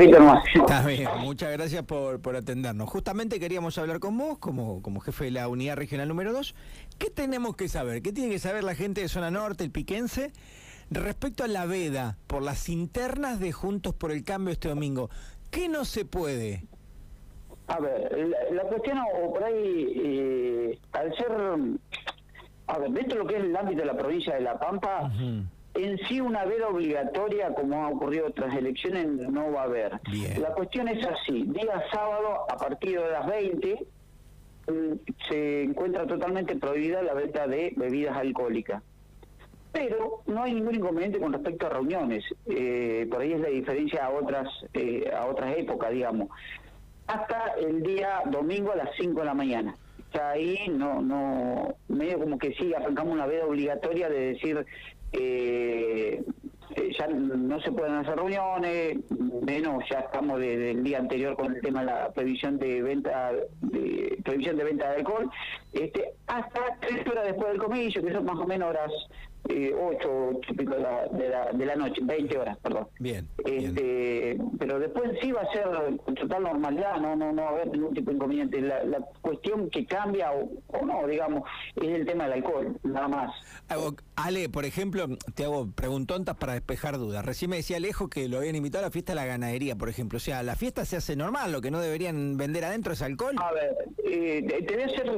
poquito nomás. Está bien, muchas gracias por, por atendernos. Justamente queríamos hablar con vos, como, como jefe de la unidad regional número 2. ¿Qué tenemos que saber? ¿Qué tiene que saber la gente de Zona Norte, el Piquense, respecto a la veda por las internas de Juntos por el Cambio este domingo? ¿Qué no se puede? A ver, la, la cuestión, o por ahí, eh, al ser, a ver, dentro de lo que es el ámbito de la provincia de La Pampa. En sí una veda obligatoria, como ha ocurrido en otras elecciones, no va a haber. Bien. La cuestión es así, día sábado, a partir de las 20, mm, se encuentra totalmente prohibida la venta de bebidas alcohólicas. Pero no hay ningún inconveniente con respecto a reuniones. Eh, por ahí es la diferencia a otras eh, a otras épocas, digamos. Hasta el día domingo a las 5 de la mañana. Ahí no, no, medio como que sí, arrancamos una veda obligatoria de decir, eh, eh, ya no se pueden hacer reuniones, menos ya estamos desde el día anterior con el tema de la previsión de venta de previsión de venta de alcohol, este hasta tres horas después del comillo, que son más o menos horas eh, 8, de la, de, la, de la noche, 20 horas, perdón. Bien, bien. Este, pero después sí va a ser total normalidad, no no no va a haber ningún tipo de inconveniente. La, la cuestión que cambia o, o no, digamos, es el tema del alcohol, nada más. Ale, por ejemplo, te hago preguntontas para despejar dudas. Recién me decía Alejo que lo habían invitado a la fiesta de la ganadería, por ejemplo. O sea, la fiesta se hace normal, lo que no deberían vender adentro es alcohol. A ver, eh, te voy a ser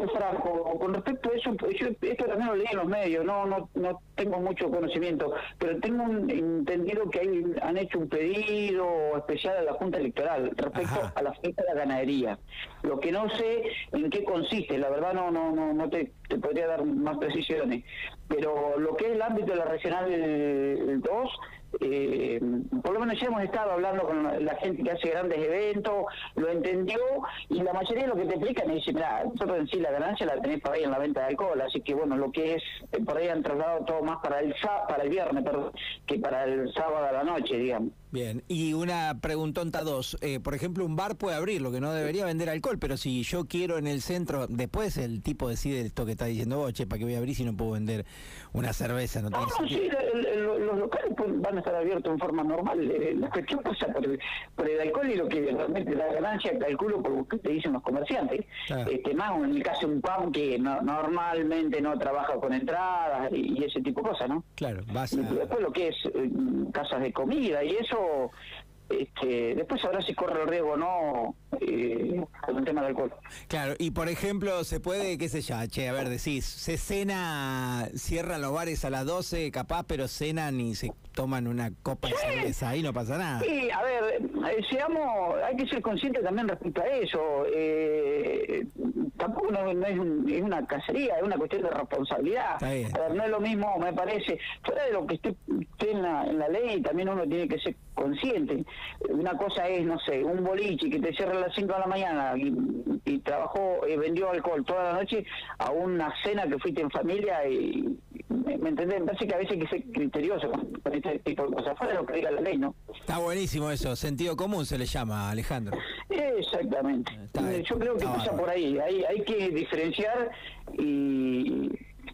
con respecto a eso, pues yo esto también lo leí en los medios, no no no tengo mucho conocimiento, pero tengo un- entendido que hay, han hecho un pedido especial a la Junta Electoral respecto Ajá. a la fiesta de la ganadería. Lo que no sé en qué consiste, la verdad no no no, no te, te podría dar más precisiones, pero lo que es el ámbito de la regional 2 eh, por lo menos ya hemos estado hablando con la, gente que hace grandes eventos, lo entendió y la mayoría de lo que te explican es, mira, nosotros en sí la ganancia la tenés por ahí en la venta de alcohol, así que bueno, lo que es, eh, por ahí han trasladado todo más para el para el viernes, que para el sábado a la noche, digamos. Bien, y una preguntonta dos. Eh, por ejemplo, un bar puede abrir, lo que no debería vender alcohol, pero si yo quiero en el centro, después el tipo decide esto que está diciendo, vos, che, ¿para qué voy a abrir si no puedo vender una cerveza? No No, no, sí, el- el- los locales van a estar abiertos en forma normal. eh, La cuestión pasa por el, por el alcohol y lo que realmente da ganancia, calculo por lo que te dicen los comerciantes. Claro. Este, más en el caso de un pan que no- normalmente no trabaja con entradas y, y ese tipo de cosas, ¿no? Claro, vas a... después lo que es eh, casas de comida y eso, este, después sabrá si corre el riesgo o no eh, con el tema del alcohol. Claro, y por ejemplo, se puede, qué sé yo, che, a ver, decís, se cena, cierran los bares a las 12, capaz, pero cenan y se toman una copa de cerveza, ahí no pasa nada. Sí, a ver, eh, seamos, hay que ser conscientes también respecto a eso. Eh, tampoco no, no es, un- es una cacería, es una cuestión de responsabilidad. A ver, no es lo mismo, me parece, fuera de lo que esté, esté en, la, en la ley, también uno tiene que ser consciente. Una cosa es, no sé, un boliche que te cierra las 5 de la mañana y, y trabajó, eh, vendió alcohol toda la noche a una cena que fuiste en familia y, ¿me, me entendés? Me parece que a veces hay que ser criterioso con, con este tipo de cosas, fuera de lo que diga la ley, ¿no? Está buenísimo eso, sentido común se le llama, Alejandro. Exactamente. Eh, Yo creo que pasa por ahí. Hay, hay que diferenciar y,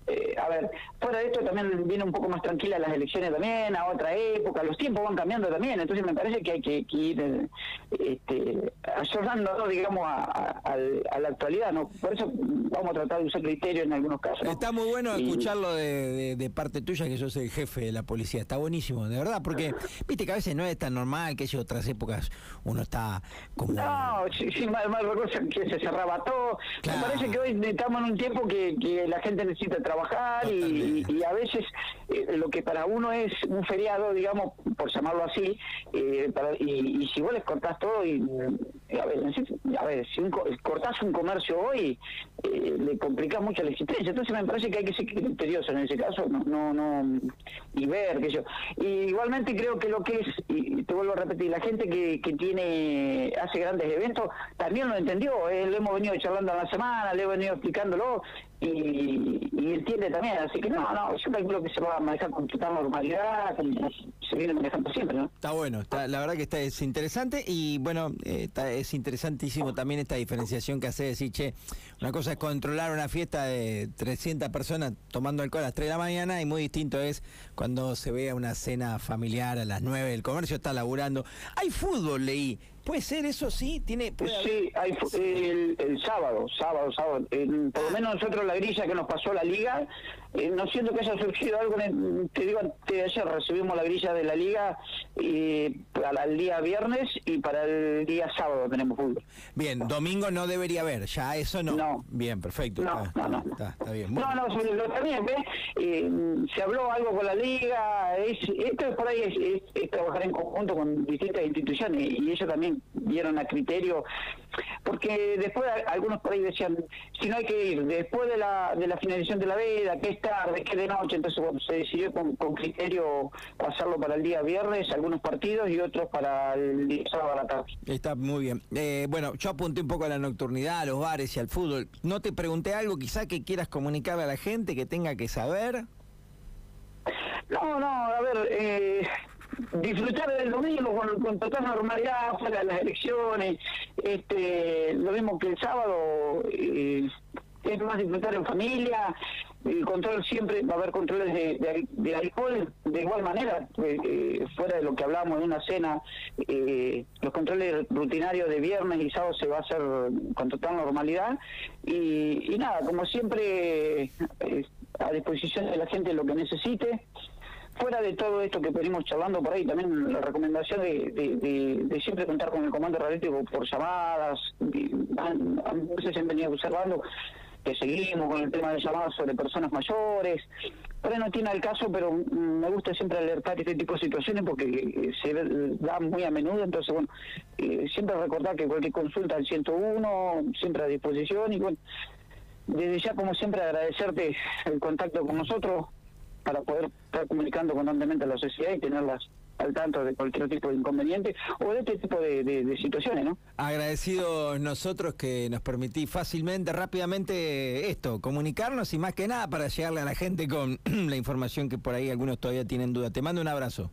eh, a ver, fuera de esto también viene un poco más tranquila las elecciones también, a otra época, los tiempos van cambiando también, entonces me parece que hay que, que ir este, ayornando, digamos, a, a- al- a la actualidad, ¿no? Por eso vamos a tratar de usar criterio en algunos casos. ¿no? Está muy bueno Y- escucharlo de, de- de parte tuya, que sos el jefe de la policía. Está buenísimo, de verdad, porque viste que a veces no es tan normal que en otras épocas uno está como... No, sí, sí, mal, mal que se cerraba todo. Claro. Me parece que hoy estamos en un tiempo que, que la gente necesita trabajar y, y a veces eh, lo que para uno es un feriado, digamos, por llamarlo así, eh, para- y, si vos les cortás todo y, a ver, a ver, si un co- cortás un comercio hoy, eh, le complicás mucho la existencia. Entonces me parece que hay que ser criterioso en ese caso, no, no, no y ver que yo. Y igualmente creo que lo que es, y te vuelvo a repetir, la gente que, que tiene, hace grandes eventos, también lo entendió, lo hemos venido charlando en la semana, le he venido explicándolo, y, y entiende también, así que no, no, yo calculo que se va a manejar con total normalidad, se viene manejando siempre, ¿no? Está bueno, está, la verdad que está, es interesante y bueno, eh, está, es interesantísimo también esta diferenciación que hace decir, che, una cosa es controlar una fiesta de 300 personas tomando alcohol a las 3 de la mañana y muy distinto es cuando se vea una cena familiar a las 9, el comercio está laburando. Hay fútbol, leí. ¿Puede ser eso sí? ¿Tiene, sí, hay, el, el, sábado, sábado, sábado. por lo menos nosotros la grilla que nos pasó la liga, eh, no siento que haya surgido algo, te digo, ayer recibimos la grilla de la liga y para el día viernes y para el día sábado tenemos fútbol. Bien, domingo no debería haber, ya eso no. No. Bien, perfecto. No, no, no. Está, bien. No, no, también, ¿ves? Eh, se habló algo con la liga, es, esto por ahí es trabajar en conjunto con distintas instituciones y eso también vieron a criterio, porque después algunos por ahí decían, si no hay que ir después de la, de la finalización de la veda, que es tarde, que de noche, entonces se decidió con, criterio pasarlo para el día viernes, algunos partidos y otros para el día sábado a la tarde. Está muy bien. Eh, bueno, yo apunté un poco a la nocturnidad, a los bares y al fútbol. ¿No te pregunté algo quizá que quieras comunicarle a la gente, que tenga que saber? No, no, a ver, eh, disfrutar del domingo con, total normalidad fuera de las elecciones este lo mismo que el sábado eh, es más disfrutar en familia el control siempre va a haber controles de, de, alcohol de igual manera eh, eh, fuera de lo que hablamos de una cena los controles rutinarios de viernes y sábado se va a hacer con total normalidad. Y, y nada como siempre a disposición de la gente lo que necesite. Fuera de todo esto que venimos charlando por ahí, también la recomendación de, siempre contar con el comando radiótico por llamadas, a veces se han venido observando que seguimos con el tema de llamadas sobre personas mayores, pero no tiene el caso, pero me gusta siempre alertar este tipo de situaciones porque eh, se da muy a menudo, entonces bueno, eh, siempre recordar que cualquier consulta al 101, siempre a disposición. Y bueno, desde ya como siempre agradecerte el contacto con nosotros, para poder estar comunicando constantemente a la sociedad y tenerlas al tanto de cualquier tipo de inconveniente o de este tipo de, situaciones, ¿no? Agradecidos nosotros que nos permití fácilmente, rápidamente esto, comunicarnos y más que nada para llegarle a la gente con la información que por ahí algunos todavía tienen duda. Te mando un abrazo.